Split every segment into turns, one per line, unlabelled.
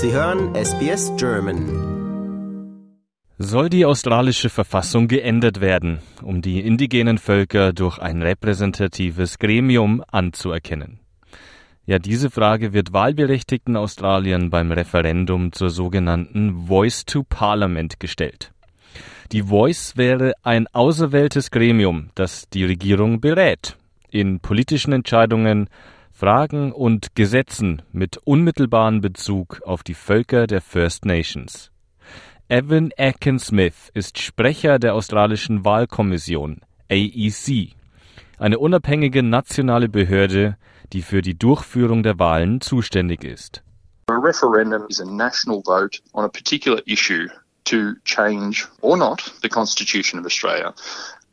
Sie hören SBS German.
Soll die australische Verfassung geändert werden, um die indigenen Völker durch ein repräsentatives Gremium anzuerkennen? Ja, diese Frage wird wahlberechtigten Australiern beim Referendum zur sogenannten Voice to Parliament gestellt. Die Voice wäre ein auserwähltes Gremium, das die Regierung berät in politischen Entscheidungen, Fragen und Gesetzen mit unmittelbaren Bezug auf die Völker der First Nations. Evan Atkin-Smith ist Sprecher der australischen Wahlkommission AEC, eine unabhängige nationale Behörde, die für die Durchführung der Wahlen zuständig ist.
A referendum is a national vote on a particular issue to change or not the Constitution of Australia.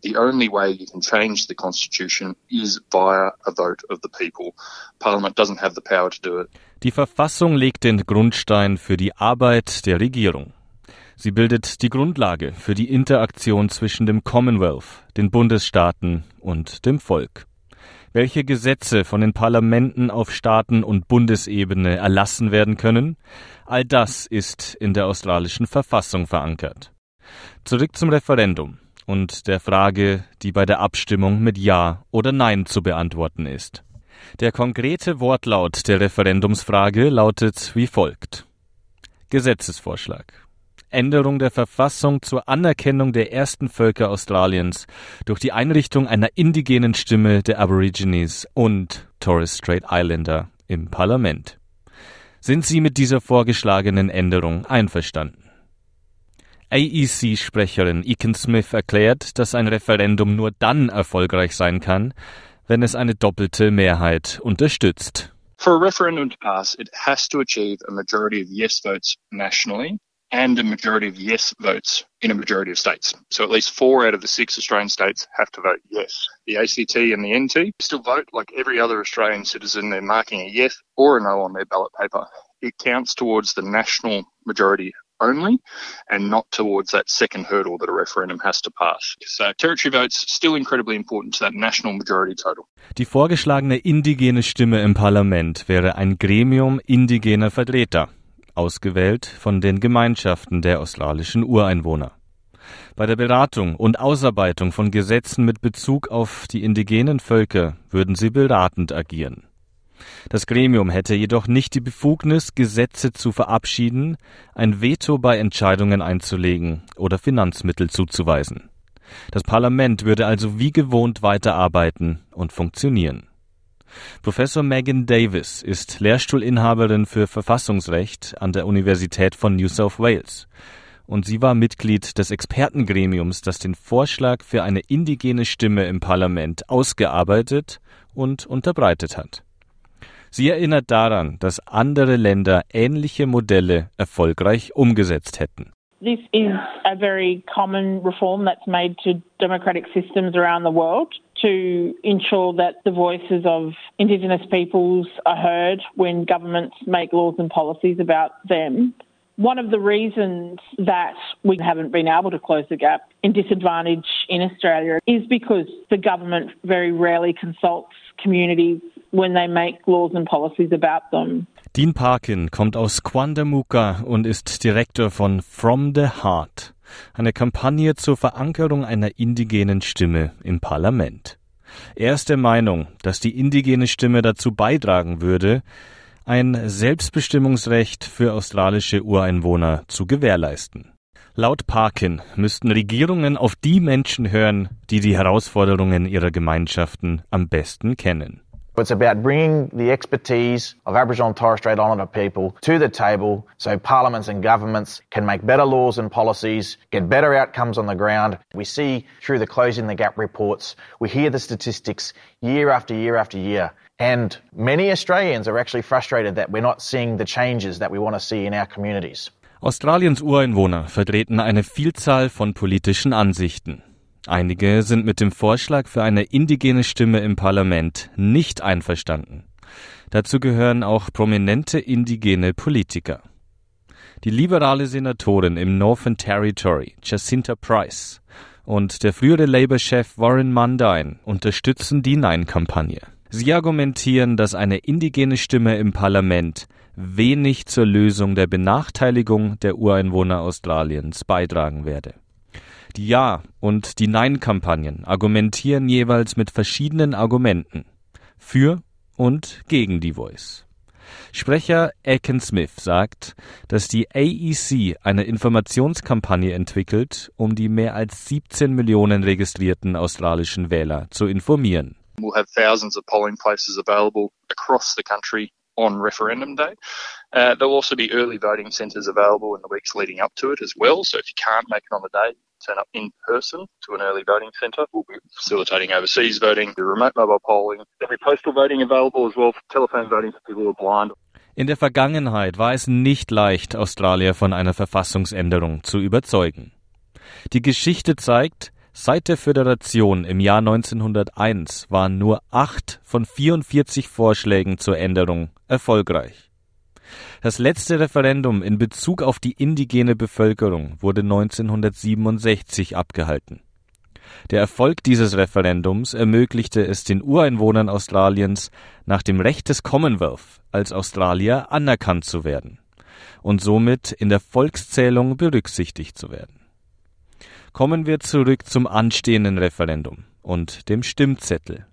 The only way you can change the Constitution is via a vote of the people. Parliament doesn't have the power to do it.
Die Verfassung legt den Grundstein für die Arbeit der Regierung. Sie bildet die Grundlage für die Interaktion zwischen dem Commonwealth, den Bundesstaaten und dem Volk. Welche Gesetze von den Parlamenten auf Staaten- und Bundesebene erlassen werden können, all das ist in der australischen Verfassung verankert. Zurück zum Referendum und der Frage, die bei der Abstimmung mit Ja oder Nein zu beantworten ist. Der konkrete Wortlaut der Referendumsfrage lautet wie folgt. Gesetzesvorschlag. Änderung der Verfassung zur Anerkennung der ersten Völker Australiens durch die Einrichtung einer indigenen Stimme der Aborigines und Torres Strait Islander im Parlament. Sind Sie mit dieser vorgeschlagenen Änderung einverstanden? AEC-Sprecherin Eakin Smith erklärt, dass ein Referendum nur dann erfolgreich sein kann, wenn es eine doppelte Mehrheit unterstützt.
For a referendum to pass, it has to achieve a majority of yes votes nationally and a majority of yes votes in a majority of states. So at least four out of the six Australian states have to vote yes. The ACT and the NT still vote like every other Australian citizen. They're marking a yes or a no on their ballot paper. It counts towards the national majority only and not towards that second hurdle that a referendum has to pass. So territory votes still incredibly important to that national majority total.
Die vorgeschlagene indigene Stimme im Parlament wäre ein Gremium indigener Vertreter, ausgewählt von den Gemeinschaften der australischen Ureinwohner. Bei der Beratung und Ausarbeitung von Gesetzen mit Bezug auf die indigenen Völker würden sie beratend agieren. Das Gremium hätte jedoch nicht die Befugnis, Gesetze zu verabschieden, ein Veto bei Entscheidungen einzulegen oder Finanzmittel zuzuweisen. Das Parlament würde also wie gewohnt weiterarbeiten und funktionieren. Professor Megan Davis ist Lehrstuhlinhaberin für Verfassungsrecht an der Universität von New South Wales und sie war Mitglied des Expertengremiums, das den Vorschlag für eine indigene Stimme im Parlament ausgearbeitet und unterbreitet hat. Sie erinnert daran, dass andere Länder ähnliche Modelle erfolgreich umgesetzt hätten.
This is a very common reform that's made to democratic systems around the world to ensure that the voices of Indigenous peoples are heard when governments make laws and policies about them. One of the reasons that we haven't been able to close the gap in disadvantage in Australia is because the government very rarely consults communities when they make laws and policies about them.
Dean Parkin kommt aus Quandamuka und ist Direktor von From the Heart, eine Kampagne zur Verankerung einer indigenen Stimme im Parlament. Er ist der Meinung, dass die indigene Stimme dazu beitragen würde, ein Selbstbestimmungsrecht für australische Ureinwohner zu gewährleisten. Laut Parkin müssten Regierungen auf die Menschen hören, die die Herausforderungen ihrer Gemeinschaften am besten kennen.
It's about bringing the expertise of Aboriginal and Torres Strait Islander people to the table so parliaments and governments can make better laws and policies, get better outcomes on the ground. We see through the Closing the Gap reports, we hear the statistics year after year after year. And many Australians are actually frustrated that we're not seeing the changes that we want to see in our communities.
Australiens Ureinwohner vertreten eine Vielzahl von politischen Ansichten. Einige sind mit dem Vorschlag für eine indigene Stimme im Parlament nicht einverstanden. Dazu gehören auch prominente indigene Politiker. Die liberale Senatorin im Northern Territory, Jacinta Price, und der frühere Labour-Chef Warren Mundine unterstützen die Nein-Kampagne. Sie argumentieren, dass eine indigene Stimme im Parlament wenig zur Lösung der Benachteiligung der Ureinwohner Australiens beitragen werde. Die Ja- und die Nein-Kampagnen argumentieren jeweils mit verschiedenen Argumenten für und gegen die Voice. Sprecher Aiken Smith sagt, dass die AEC eine Informationskampagne entwickelt, um die mehr als 17 Millionen registrierten australischen Wähler zu informieren.
We'll have thousands of polling places available across the country on referendum day. Uh, there'll also be early voting centres available in the weeks leading up to it as well. So if you can't make it on the day, turn up in person to an early voting centre. We'll be facilitating overseas voting, the remote mobile polling. There'll be postal voting available as well, for telephone voting for people who are blind.
In der Vergangenheit war es nicht leicht, Australier von einer Verfassungsänderung zu überzeugen. Die Geschichte zeigt, Seit der Föderation im Jahr 1901 waren nur acht von 44 Vorschlägen zur Änderung erfolgreich. Das letzte Referendum in Bezug auf die indigene Bevölkerung wurde 1967 abgehalten. Der Erfolg dieses Referendums ermöglichte es den Ureinwohnern Australiens, nach dem Recht des Commonwealth als Australier anerkannt zu werden und somit in der Volkszählung berücksichtigt zu werden. Kommen wir zurück zum anstehenden Referendum und dem Stimmzettel.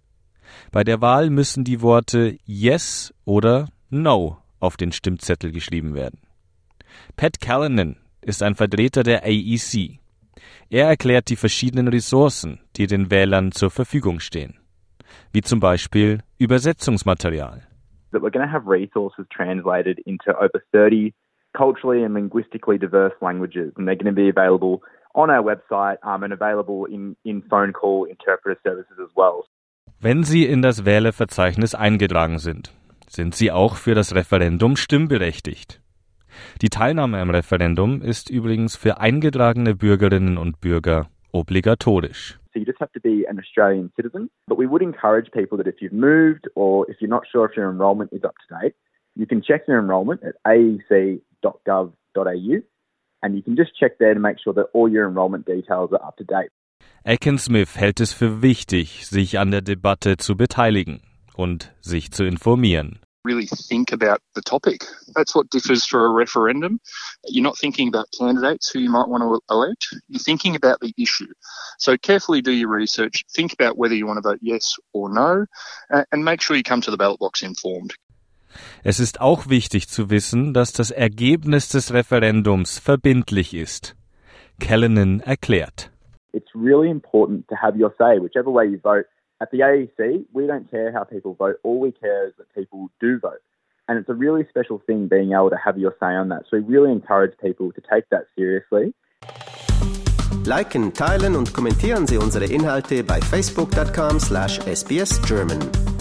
Bei der Wahl müssen die Worte Yes oder No auf den Stimmzettel geschrieben werden. Pat Callanan ist ein Vertreter der AEC. Er erklärt die verschiedenen Ressourcen, die den Wählern zur Verfügung stehen, wie zum Beispiel Übersetzungsmaterial.
That we're going to have resources translated into over 30 culturally and linguistically diverse languages, and they're going to be available on our website um, and available in, in phone call interpreter services as well.
Wenn Sie in das Wählerverzeichnis eingetragen sind, sind Sie auch für das Referendum stimmberechtigt. Die Teilnahme am Referendum ist übrigens für eingetragene Bürgerinnen und Bürger obligatorisch.
So you just have to be an Australian citizen. But we would encourage people that if you've moved or if you're not sure if your enrolment is up to date, you can check your enrolment at aec.gov.au and you can just check there to make sure that all your enrollment details are up to date.
Smith hält es für wichtig, sich an der Debatte zu beteiligen und sich zu informieren.
Really think about the topic. That's what differs for a referendum. You're not thinking about candidates who you might want to elect. You're thinking about the issue. So carefully do your research. Think about whether you want to vote yes or no, and make sure you come to the ballot box informed.
Es ist auch wichtig zu wissen, dass das Ergebnis des Referendums verbindlich ist. Callanan erklärt.
It's really important to have your say, whichever way you vote. At the AEC, we don't care how people vote. All we care is that people do vote. And it's a really special thing being able to have your say on that. So we really encourage people to take that seriously.
Liken, teilen und kommentieren Sie unsere Inhalte bei facebook.com/sbsgerman.